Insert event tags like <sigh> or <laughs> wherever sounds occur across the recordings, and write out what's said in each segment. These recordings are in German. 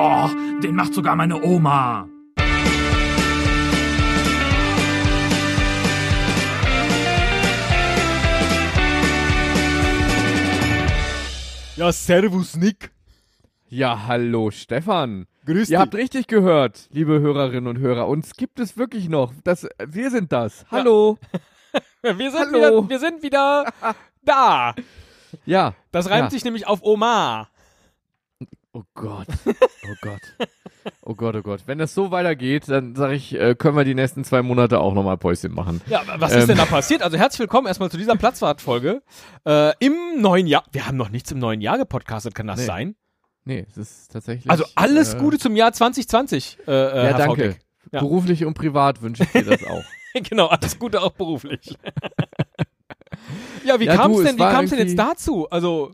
Oh, den macht sogar meine Oma. Ja, servus Nick. Ja, hallo Stefan. Grüß Ihr habt richtig gehört, liebe Hörerinnen und Hörer. Uns gibt es wirklich noch. Das, wir sind das. Hallo. <laughs> Wir sind Hallo. wieder, wir sind wieder da. Ja. Das reimt Ja. sich nämlich auf Oma. Oh Gott. Oh Gott. Oh Gott, oh Gott. Wenn das so weitergeht, dann sage ich, äh, können wir die nächsten zwei Monate auch nochmal Päuschen machen. Ja, was Ähm. ist denn da passiert? Also herzlich willkommen erstmal zu dieser Platzwartfolge äh, im neuen Jahr. Wir haben noch nichts im neuen Jahr gepodcastet, kann das Nee. sein? Nee, es ist tatsächlich. Also alles äh, Gute zum Jahr 2020. Äh, äh, Ja, Herr danke. Ja. Beruflich und privat wünsche ich dir das auch. <laughs> genau, alles Gute auch beruflich. <laughs> ja, wie Ja, kam es denn, wie denn jetzt dazu? Also,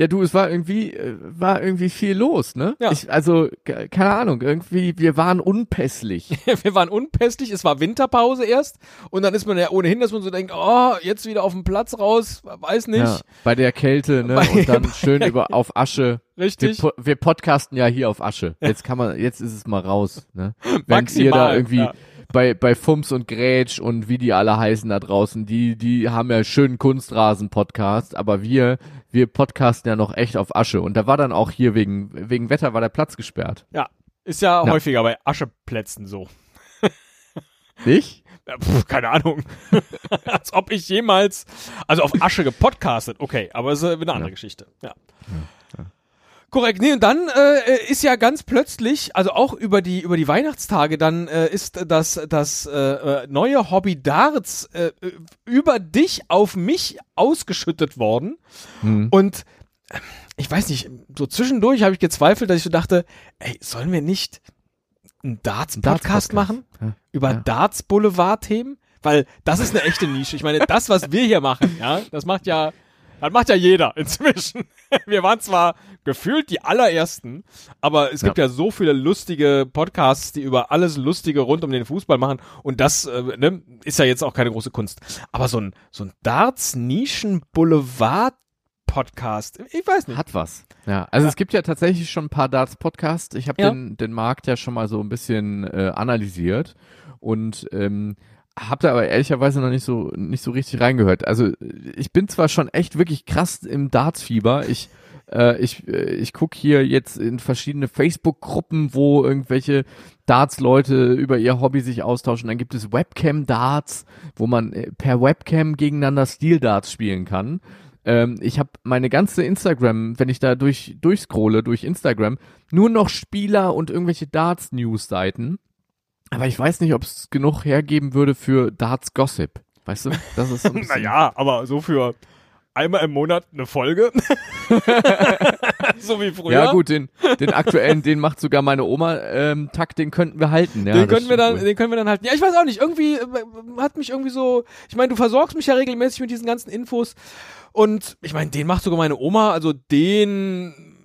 Ja, du, es war irgendwie, äh, war irgendwie viel los, ne? Ja. Ich, also, ke- keine Ahnung, irgendwie, wir waren unpässlich. <laughs> wir waren unpässlich, es war Winterpause erst und dann ist man ja ohnehin, dass man so denkt, oh, jetzt wieder auf den Platz raus, weiß nicht, Ja, bei der Kälte, ne? Bei- und dann <laughs> schön über auf Asche. Wir, richtig? po wir podcasten ja hier auf Asche. Jetzt kann man, jetzt ist es mal raus, ne? <laughs> Wenn Maximal, ihr da irgendwie ja. Bei, bei Fums und Grätsch und wie die alle heißen da draußen, die, die haben ja schönen Kunstrasen-Podcast, aber wir, wir podcasten ja noch echt auf Asche. Und da war dann auch hier wegen, wegen Wetter war der Platz gesperrt. Ja, ist ja, Ja. häufiger bei Ascheplätzen so. <laughs> Nicht? Ja, pf, keine Ahnung. <laughs> Als ob ich jemals, also auf Asche gepodcastet, okay, aber es ist eine andere Ja. Geschichte. Ja. Korrekt, nee, und dann äh, ist ja ganz plötzlich, also auch über die über die Weihnachtstage, dann äh, ist das das äh, äh, neue Hobby Darts äh, äh, über dich auf mich ausgeschüttet worden Hm. und äh, ich weiß nicht, so zwischendurch habe ich gezweifelt, dass ich so dachte, ey, sollen wir nicht einen Darts-Podcast Darts-Podcast. machen? Ja. Über Ja. Darts-Boulevard-Themen? Weil das ist eine echte Nische. Ich meine, das, was wir hier machen, ja, das macht ja, das macht ja jeder <laughs> inzwischen. Wir waren zwar gefühlt die allerersten, aber es gibt ja, so viele lustige Podcasts, die über alles Lustige rund um den Fußball machen und das äh, ne, ist ja jetzt auch keine große Kunst. Aber so ein, so ein Darts-Nischen-Boulevard-Podcast, ich weiß nicht. Hat was. Ja, also es gibt ja tatsächlich schon ein paar Darts-Podcasts. Ich habe Ja. den, den Markt ja schon mal so ein bisschen äh, analysiert und ähm, habe da aber ehrlicherweise noch nicht so nicht so richtig reingehört. Also ich bin zwar schon echt wirklich krass im Darts-Fieber. Ich äh, ich äh, ich guck hier jetzt in verschiedene Facebook-Gruppen, wo irgendwelche Darts-Leute über ihr Hobby sich austauschen. Dann gibt es Webcam-Darts, wo man äh, per Webcam gegeneinander Stil-Darts spielen kann. Ähm, ich habe meine ganze Instagram, wenn ich da durch durchscrolle durch Instagram, nur noch Spieler und irgendwelche Darts-News-Seiten. Aber ich weiß nicht, ob es genug hergeben würde für Darts-Gossip. Weißt du? Das ist so <laughs> Naja, aber so für einmal im Monat eine Folge. <laughs> so wie früher. Ja gut, den, den aktuellen, den macht sogar meine Oma. Ähm, Takt, den könnten wir halten. Ja, den können wir dann, den können wir dann halten. Ja, ich weiß auch nicht. Irgendwie äh, hat mich irgendwie so. Ich meine, du versorgst mich ja regelmäßig mit diesen ganzen Infos. Und ich meine, den macht sogar meine Oma. Also den.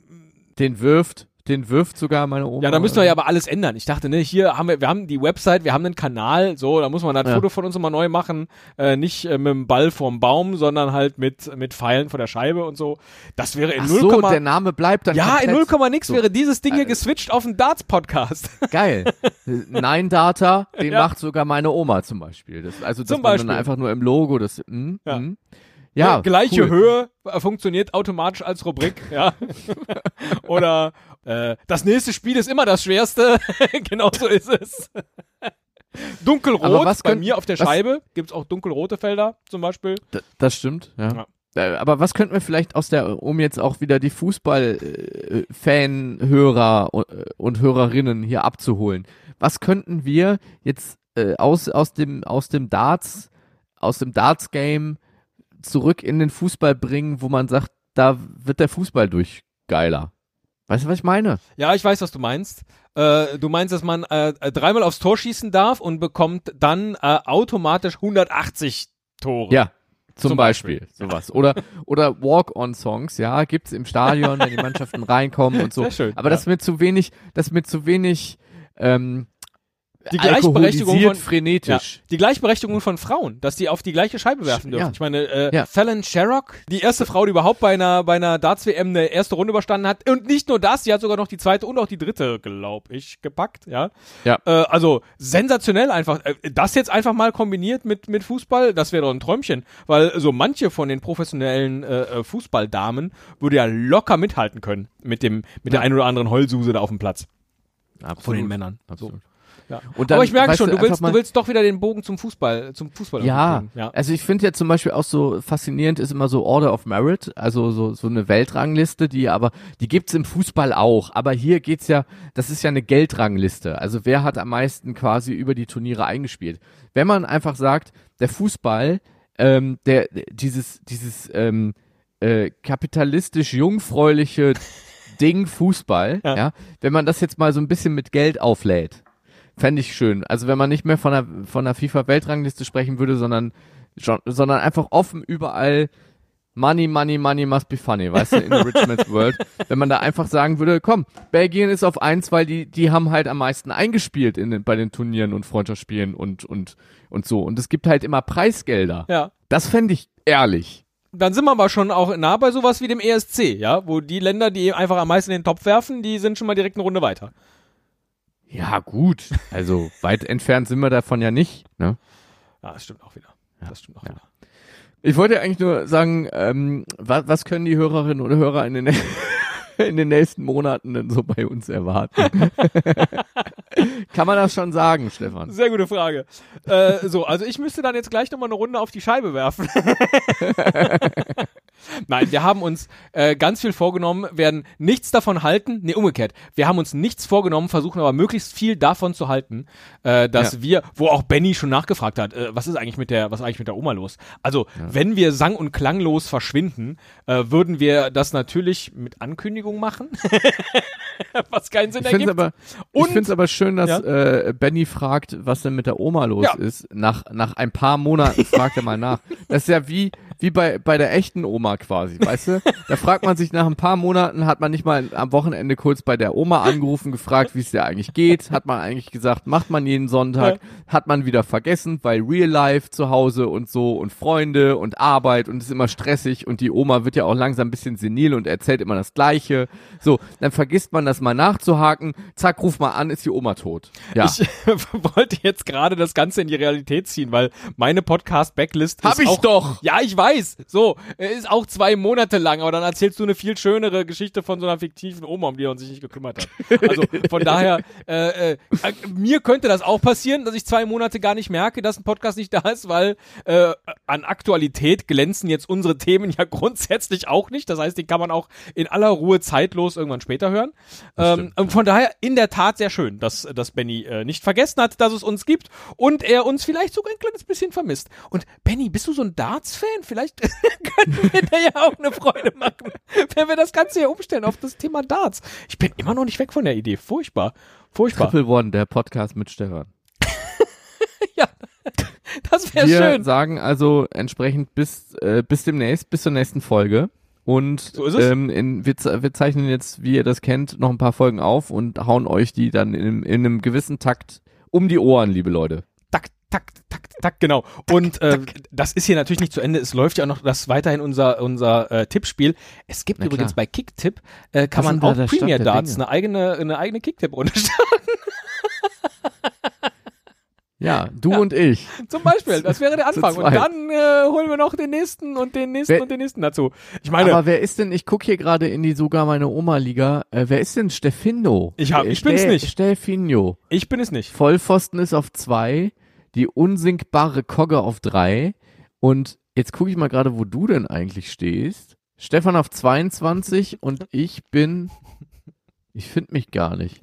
Den wirft, den wirft sogar meine Oma. Ja, da müssen wir ja aber alles ändern. Ich dachte, ne, hier haben wir, wir haben die Website, wir haben einen Kanal. So, da muss man das Ja. Foto von uns nochmal neu machen. Äh, nicht äh, mit dem Ball vorm Baum, sondern halt mit mit Pfeilen vor der Scheibe und so. Das wäre in Ach 0, so, der Name bleibt dann ja, in komplett. 0, nix So. wäre dieses Ding hier Äh, geswitcht auf einen Darts-Podcast. <laughs> Geil. Nine Data, den Ja. macht sogar meine Oma zum Beispiel. Das, also dass Zum man Beispiel. dann einfach nur im Logo das. Mh, Ja. mh. Ja, gleiche cool. Höhe äh, funktioniert automatisch als Rubrik, ja. <laughs> Oder äh, das nächste Spiel ist immer das schwerste. <laughs> genau so ist es. Dunkelrot was bei mir auf der Scheibe gibt's auch dunkelrote Felder zum Beispiel. D- Das stimmt, ja. Äh, Aber was könnten wir vielleicht aus der, um jetzt auch wieder die Fußball-Fan-Hörer und, äh, und Hörerinnen hier abzuholen, was könnten wir jetzt äh, aus, aus dem, aus dem Darts, aus dem Darts-Game zurück in den Fußball bringen, wo man sagt, da wird der Fußball durch geiler. Weißt du, was ich meine? Ja, ich weiß, was du meinst. Äh, du meinst, dass man äh, dreimal aufs Tor schießen darf und bekommt dann äh, automatisch 180 Tore. Ja. Zum, Zum Beispiel, Beispiel. sowas. Oder, oder Walk-on-Songs, ja, gibt's im Stadion, wenn die Mannschaften reinkommen und so. Sehr schön, Aber ja. das mir zu wenig, das mir zu wenig, ähm, Die Gleichberechtigung von- frenetisch. Die Gleichberechtigung von Frauen, dass die auf die gleiche Scheibe werfen dürfen. Ja. Ich meine, äh, Ja. Fallon Sherrock, die erste Frau, die überhaupt bei einer, bei einer Darts-WM eine erste Runde überstanden hat. Und nicht nur das, die hat sogar noch die zweite und auch die dritte, glaube ich, gepackt, ja. Ja. Äh, also sensationell einfach. Äh, Das jetzt einfach mal kombiniert mit, mit Fußball, das wäre doch ein Träumchen. Weil so manche von den professionellen äh, äh, Fußballdamen würde ja locker mithalten können mit dem, mit der Ja. ein oder anderen Heulsuse da auf dem Platz. Absolut. Von den Männern. Absolut. Ja. Und dann, Aber ich merke schon, du willst, mal- du willst doch wieder den Bogen zum Fußball, zum Fußball. Ja, ja. also ich finde ja zum Beispiel auch so faszinierend ist immer so Order of Merit, also so, so eine Weltrangliste, die aber, die gibt's im Fußball auch, aber hier geht's ja, das ist ja eine Geldrangliste, also wer hat am meisten quasi über die Turniere eingespielt. Wenn man einfach sagt, der Fußball, ähm, der, dieses, dieses, ähm, äh, kapitalistisch jungfräuliche Ding Fußball, Ja. ja, wenn man das jetzt mal so ein bisschen mit Geld auflädt, fände ich schön. Also wenn man nicht mehr von der, von der FIFA-Weltrangliste sprechen würde, sondern, schon, sondern einfach offen überall Money, Money, Money must be funny, weißt du, in the rich man's world. <laughs> Wenn man da einfach sagen würde, komm, Belgien ist auf eins, weil die, die haben halt am meisten eingespielt in den, bei den Turnieren und Freundschaftsspielen und, und, und so. Und es gibt halt immer Preisgelder. ja. Das fände ich ehrlich. Dann sind wir aber schon auch nah bei sowas wie dem ESC, ja, wo die Länder, die einfach am meisten in den Topf werfen, die sind schon mal direkt eine Runde weiter. Ja, gut. Also weit <laughs> entfernt sind wir davon ja nicht. Ne? Ja, das stimmt auch wieder. Das stimmt auch Ja. wieder. Ich wollte eigentlich nur sagen, ähm, was, was können die Hörerinnen und Hörer in den, <laughs> in den nächsten Monaten denn so bei uns erwarten? <laughs> Kann man das schon sagen, Stefan? Sehr gute Frage. äh, so, also ich müsste dann jetzt gleich nochmal eine Runde auf die Scheibe werfen. Nein, wir haben uns äh, ganz viel vorgenommen, werden nichts davon halten. Nee, umgekehrt. Wir haben uns nichts vorgenommen, versuchen aber möglichst viel davon zu halten, äh, dass Ja. wir, wo auch Benny schon nachgefragt hat, äh, was ist eigentlich mit der, was ist eigentlich mit der Oma los? Also, wenn wir sang- und klanglos verschwinden, äh, würden wir das natürlich mit Ankündigung machen. <laughs> was keinen Sinn Ich finde ergibt. es aber, ich Und- find's aber schön, dass Ja. äh, Benny fragt, was denn mit der Oma los Ja. ist. Nach, nach ein paar Monaten fragt er mal nach. Das ist ja wie, wie bei, bei der echten Oma quasi, weißt du? Da fragt man sich nach ein paar Monaten, hat man nicht mal am Wochenende kurz bei der Oma angerufen, gefragt, wie es dir eigentlich geht. Hat man eigentlich gesagt, macht man jeden Sonntag. Hat man wieder vergessen, weil Real Life zu Hause und so und Freunde und Arbeit und es ist immer stressig und die Oma wird ja auch langsam ein bisschen senil und erzählt immer das Gleiche. So, dann vergisst man das mal nachzuhaken. Zack, ruf mal an, ist die Oma tot. Ja. Ich <laughs> wollte jetzt gerade das Ganze in die Realität ziehen, weil meine Podcast-Backlist Hab ist ich auch, doch. Ja, ich weiß. So, äh, ist auch zwei Monate lang, aber dann erzählst du eine viel schönere Geschichte von so einer fiktiven Oma, um die man sich nicht gekümmert hat. Also von <laughs> daher, äh, äh, äh, mir könnte das auch passieren, dass ich zwei Monate gar nicht merke, dass ein Podcast nicht da ist, weil äh, an Aktualität glänzen jetzt unsere Themen ja <laughs> grundsätzlich auch nicht. Das heißt, die kann man auch in aller Ruhe zeitlos irgendwann später hören. Ähm, von daher in der Tat sehr schön, dass, dass Benny äh, nicht vergessen hat, dass es uns gibt und er uns vielleicht sogar ein kleines bisschen vermisst. Und Benny, bist du so ein Darts-Fan? Vielleicht <laughs> könnten wir da ja auch eine Freude machen, wenn wir das Ganze hier umstellen auf das Thema Darts. Ich bin immer noch nicht weg von der Idee. Furchtbar. Furchtbar. Triple One, der Podcast mit Stefan. <laughs> Ja, das wäre Wir schön. sagen also entsprechend bis, äh, bis demnächst, bis zur nächsten Folge. Und So. Ähm, in, wir, wir zeichnen jetzt, wie ihr das kennt, noch ein paar Folgen auf und hauen euch die dann in, in einem gewissen Takt um die Ohren, liebe Leute. Tak, tak, tak, tak, genau. Und äh, das ist hier natürlich nicht zu Ende. Es läuft ja auch noch das weiterhin unser unser äh, Tippspiel. Es gibt Na übrigens klar. bei Kicktipp äh, kann Was man da auch Premier Darts eine eigene eine eigene Kicktipp-Runde starten. <laughs> Ja, du und ich. Zum Beispiel. Das wäre der <laughs> Anfang. Und dann äh, holen wir noch den nächsten und den nächsten Wer- und den nächsten dazu. Ich meine, Aber wer ist denn, ich gucke hier gerade in die sogar meine Oma-Liga, äh, wer ist denn Stefino? Ich hab- ich bin's Ste- nicht. Stefino. ich bin es nicht. Vollpfosten ist auf zwei, die unsinkbare Kogge auf drei und jetzt gucke ich mal gerade, wo du denn eigentlich stehst. Stefan auf 22 und ich bin, ich finde mich gar nicht.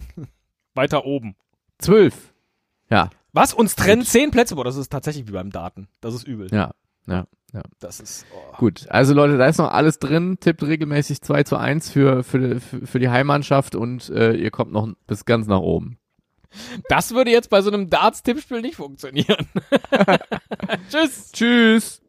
Weiter oben. 12. Ja, Was? Uns trennen zehn Plätze. Boah, das ist tatsächlich wie beim Daten. Das ist übel. ja, ja, ja. Das ist. Oh. Gut, also Leute, da ist noch alles drin. Tippt regelmäßig 2 zu 1 für, für, für, die Heimmannschaft und äh, ihr kommt noch bis ganz nach oben. Das würde jetzt bei so einem Darts-Tippspiel nicht funktionieren. <laughs> Tschüss. Tschüss.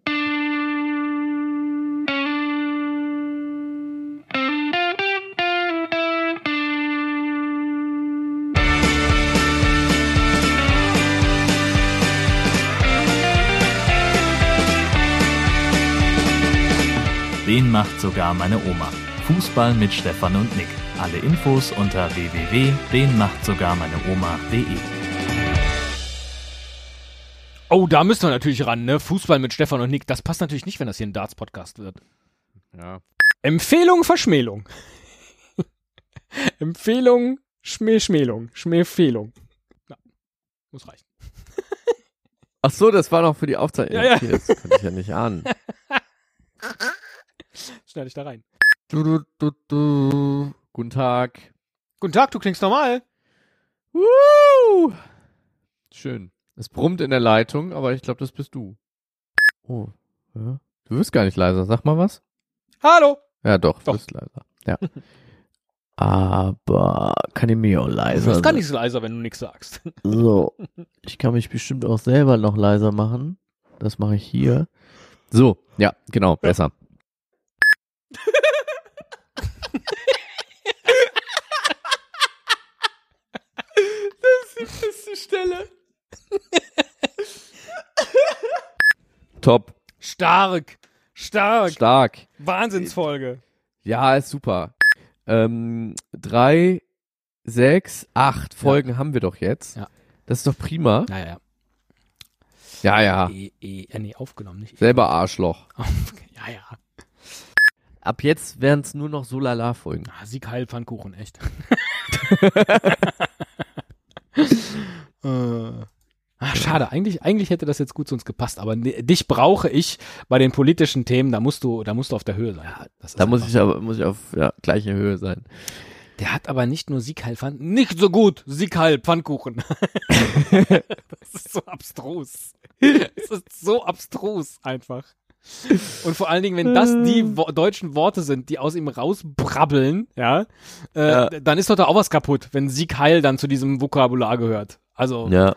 Den macht sogar meine Oma. Fußball mit Stefan und Nick. Alle Infos unter www.denmachtsogarmeineoma.de. Oh, da müssen wir natürlich ran, ne? Fußball mit Stefan und Nick. Das passt natürlich nicht, wenn das hier ein Darts-Podcast wird. Ja. Empfehlung, Verschmählung. <laughs> Empfehlung, Schmähschmählung. Schmähfehlung. Ja, muss reichen. Ach so, das war noch für die Aufzeichnung. Ja, ja. Okay, das konnte ich ja nicht ahnen. <laughs> Schneide ich da rein. Du, du, du, du. Guten Tag. Guten Tag, du klingst normal. Woo! Schön. Es brummt in der Leitung, aber ich glaube, das bist du. Oh. Ja. Du wirst gar nicht leiser. Sag mal was. Hallo. Ja, doch, du Doch. bist leiser. Ja. <laughs> aber kann ich mich auch Du leiser wirst gar nicht so leiser, wenn du nichts sagst. <laughs> So. Ich kann mich bestimmt auch selber noch leiser machen. Das mache ich hier. So, ja, genau, besser. Das ist die beste Stelle. <laughs> Top. Stark. Stark. Stark. Wahnsinnsfolge. Ja, ist super. Ähm, drei, sechs, acht Folgen haben wir doch jetzt. Ja. Das ist doch prima. Naja, ja. Ja, ja. E, e, äh, nee, aufgenommen, nicht. Selber Arschloch. <laughs> Ja, ja. Ab jetzt wären es nur noch so Lala-Folgen. Ah, Sieg Heil Pfannkuchen, echt. <laughs> äh. Ach, schade. Eigentlich, eigentlich hätte das jetzt gut zu uns gepasst, aber ne- dich brauche ich bei den politischen Themen, da musst du, da musst du auf der Höhe sein. Das ist Da muss ich aber muss ich auf ja, gleiche Höhe sein. Der hat aber nicht nur Siegheil Pfannkuchen, nicht so gut Siegheil Pfannkuchen. <laughs> das ist so abstrus. Das ist so abstrus einfach. Und vor allen Dingen, wenn das die wo deutschen Worte sind, die aus ihm rausbrabbeln, ja, äh, Ja. dann ist doch da auch was kaputt, wenn Siegheil dann zu diesem Vokabular gehört. Also Ja.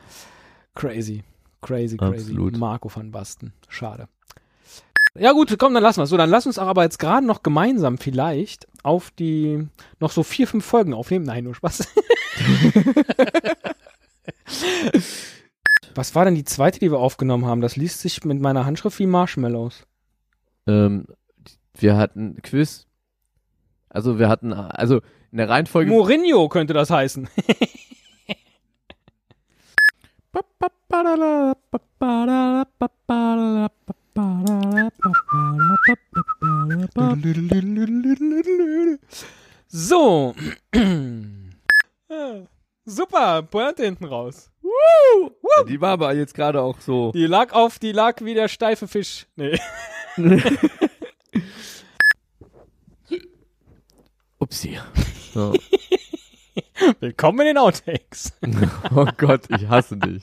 crazy, crazy, crazy. Absolut. Marco van Basten. Schade. Ja gut, komm, dann lassen wir So, dann lass uns aber jetzt gerade noch gemeinsam vielleicht auf die noch so vier, fünf Folgen aufnehmen. Nein, nur Spaß. <laughs> Was war denn die zweite, die wir aufgenommen haben? Das liest sich mit meiner Handschrift wie Marshmallows. Ähm, wir hatten Quiz. Also wir hatten also in der Reihenfolge Mourinho könnte das heißen. <laughs> So. <clears throat> Ah, Super, Pointe hinten raus. Die war aber jetzt gerade auch so. Die lag auf, die lag wie der steife Fisch. Nee. <laughs> Upsi. <laughs> So. <laughs> Willkommen in den Outtakes. <laughs> Oh Gott, ich hasse dich.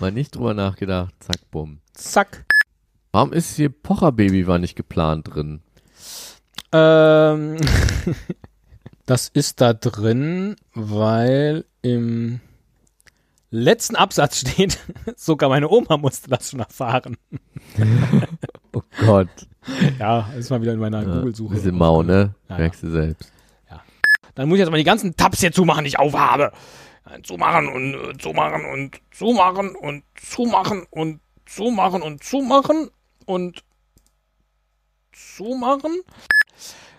Mal nicht drüber nachgedacht. Zack, bumm. Zack. Warum ist hier Pocherbaby war nicht geplant drin? Ähm, <laughs> das ist da drin, weil im letzten Absatz steht, sogar meine Oma musste das schon erfahren. Oh Gott. Ja, ist mal wieder in meiner Ja, Google-Suche. Bisschen mau, ne? Ja, Merkst du selbst. Dann muss ich jetzt mal die ganzen Tabs hier zumachen, die ich aufhabe. Zumachen und äh, zumachen und zumachen und zumachen und zumachen und zumachen und zumachen.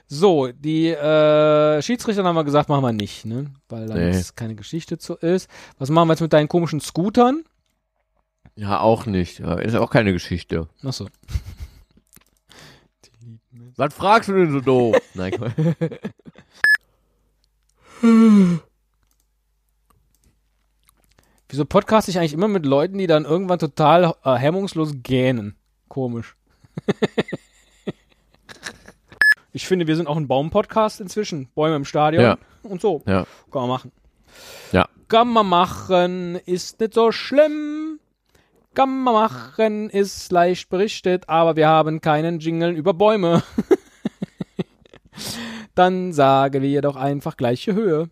So, die äh, Schiedsrichter haben wir gesagt, machen wir nicht, ne? Weil da Nee. jetzt keine Geschichte zu ist. Was machen wir jetzt mit deinen komischen Scootern? Ja, auch nicht. Ist auch keine Geschichte. Achso. <laughs> Was fragst du denn so doof? Nein, <laughs> <laughs> Wieso podcast ich eigentlich immer mit Leuten, die dann irgendwann total äh, hemmungslos gähnen? Komisch. <laughs> ich finde, wir sind auch ein Baum-Podcast inzwischen. Bäume im Stadion Ja. und so. Ja. Kann man machen. Ja. Kann man machen, ist nicht so schlimm. Kann man machen, ist leicht berichtet, aber wir haben keinen Jingle über Bäume. <laughs> Dann sagen wir doch einfach gleiche Höhe.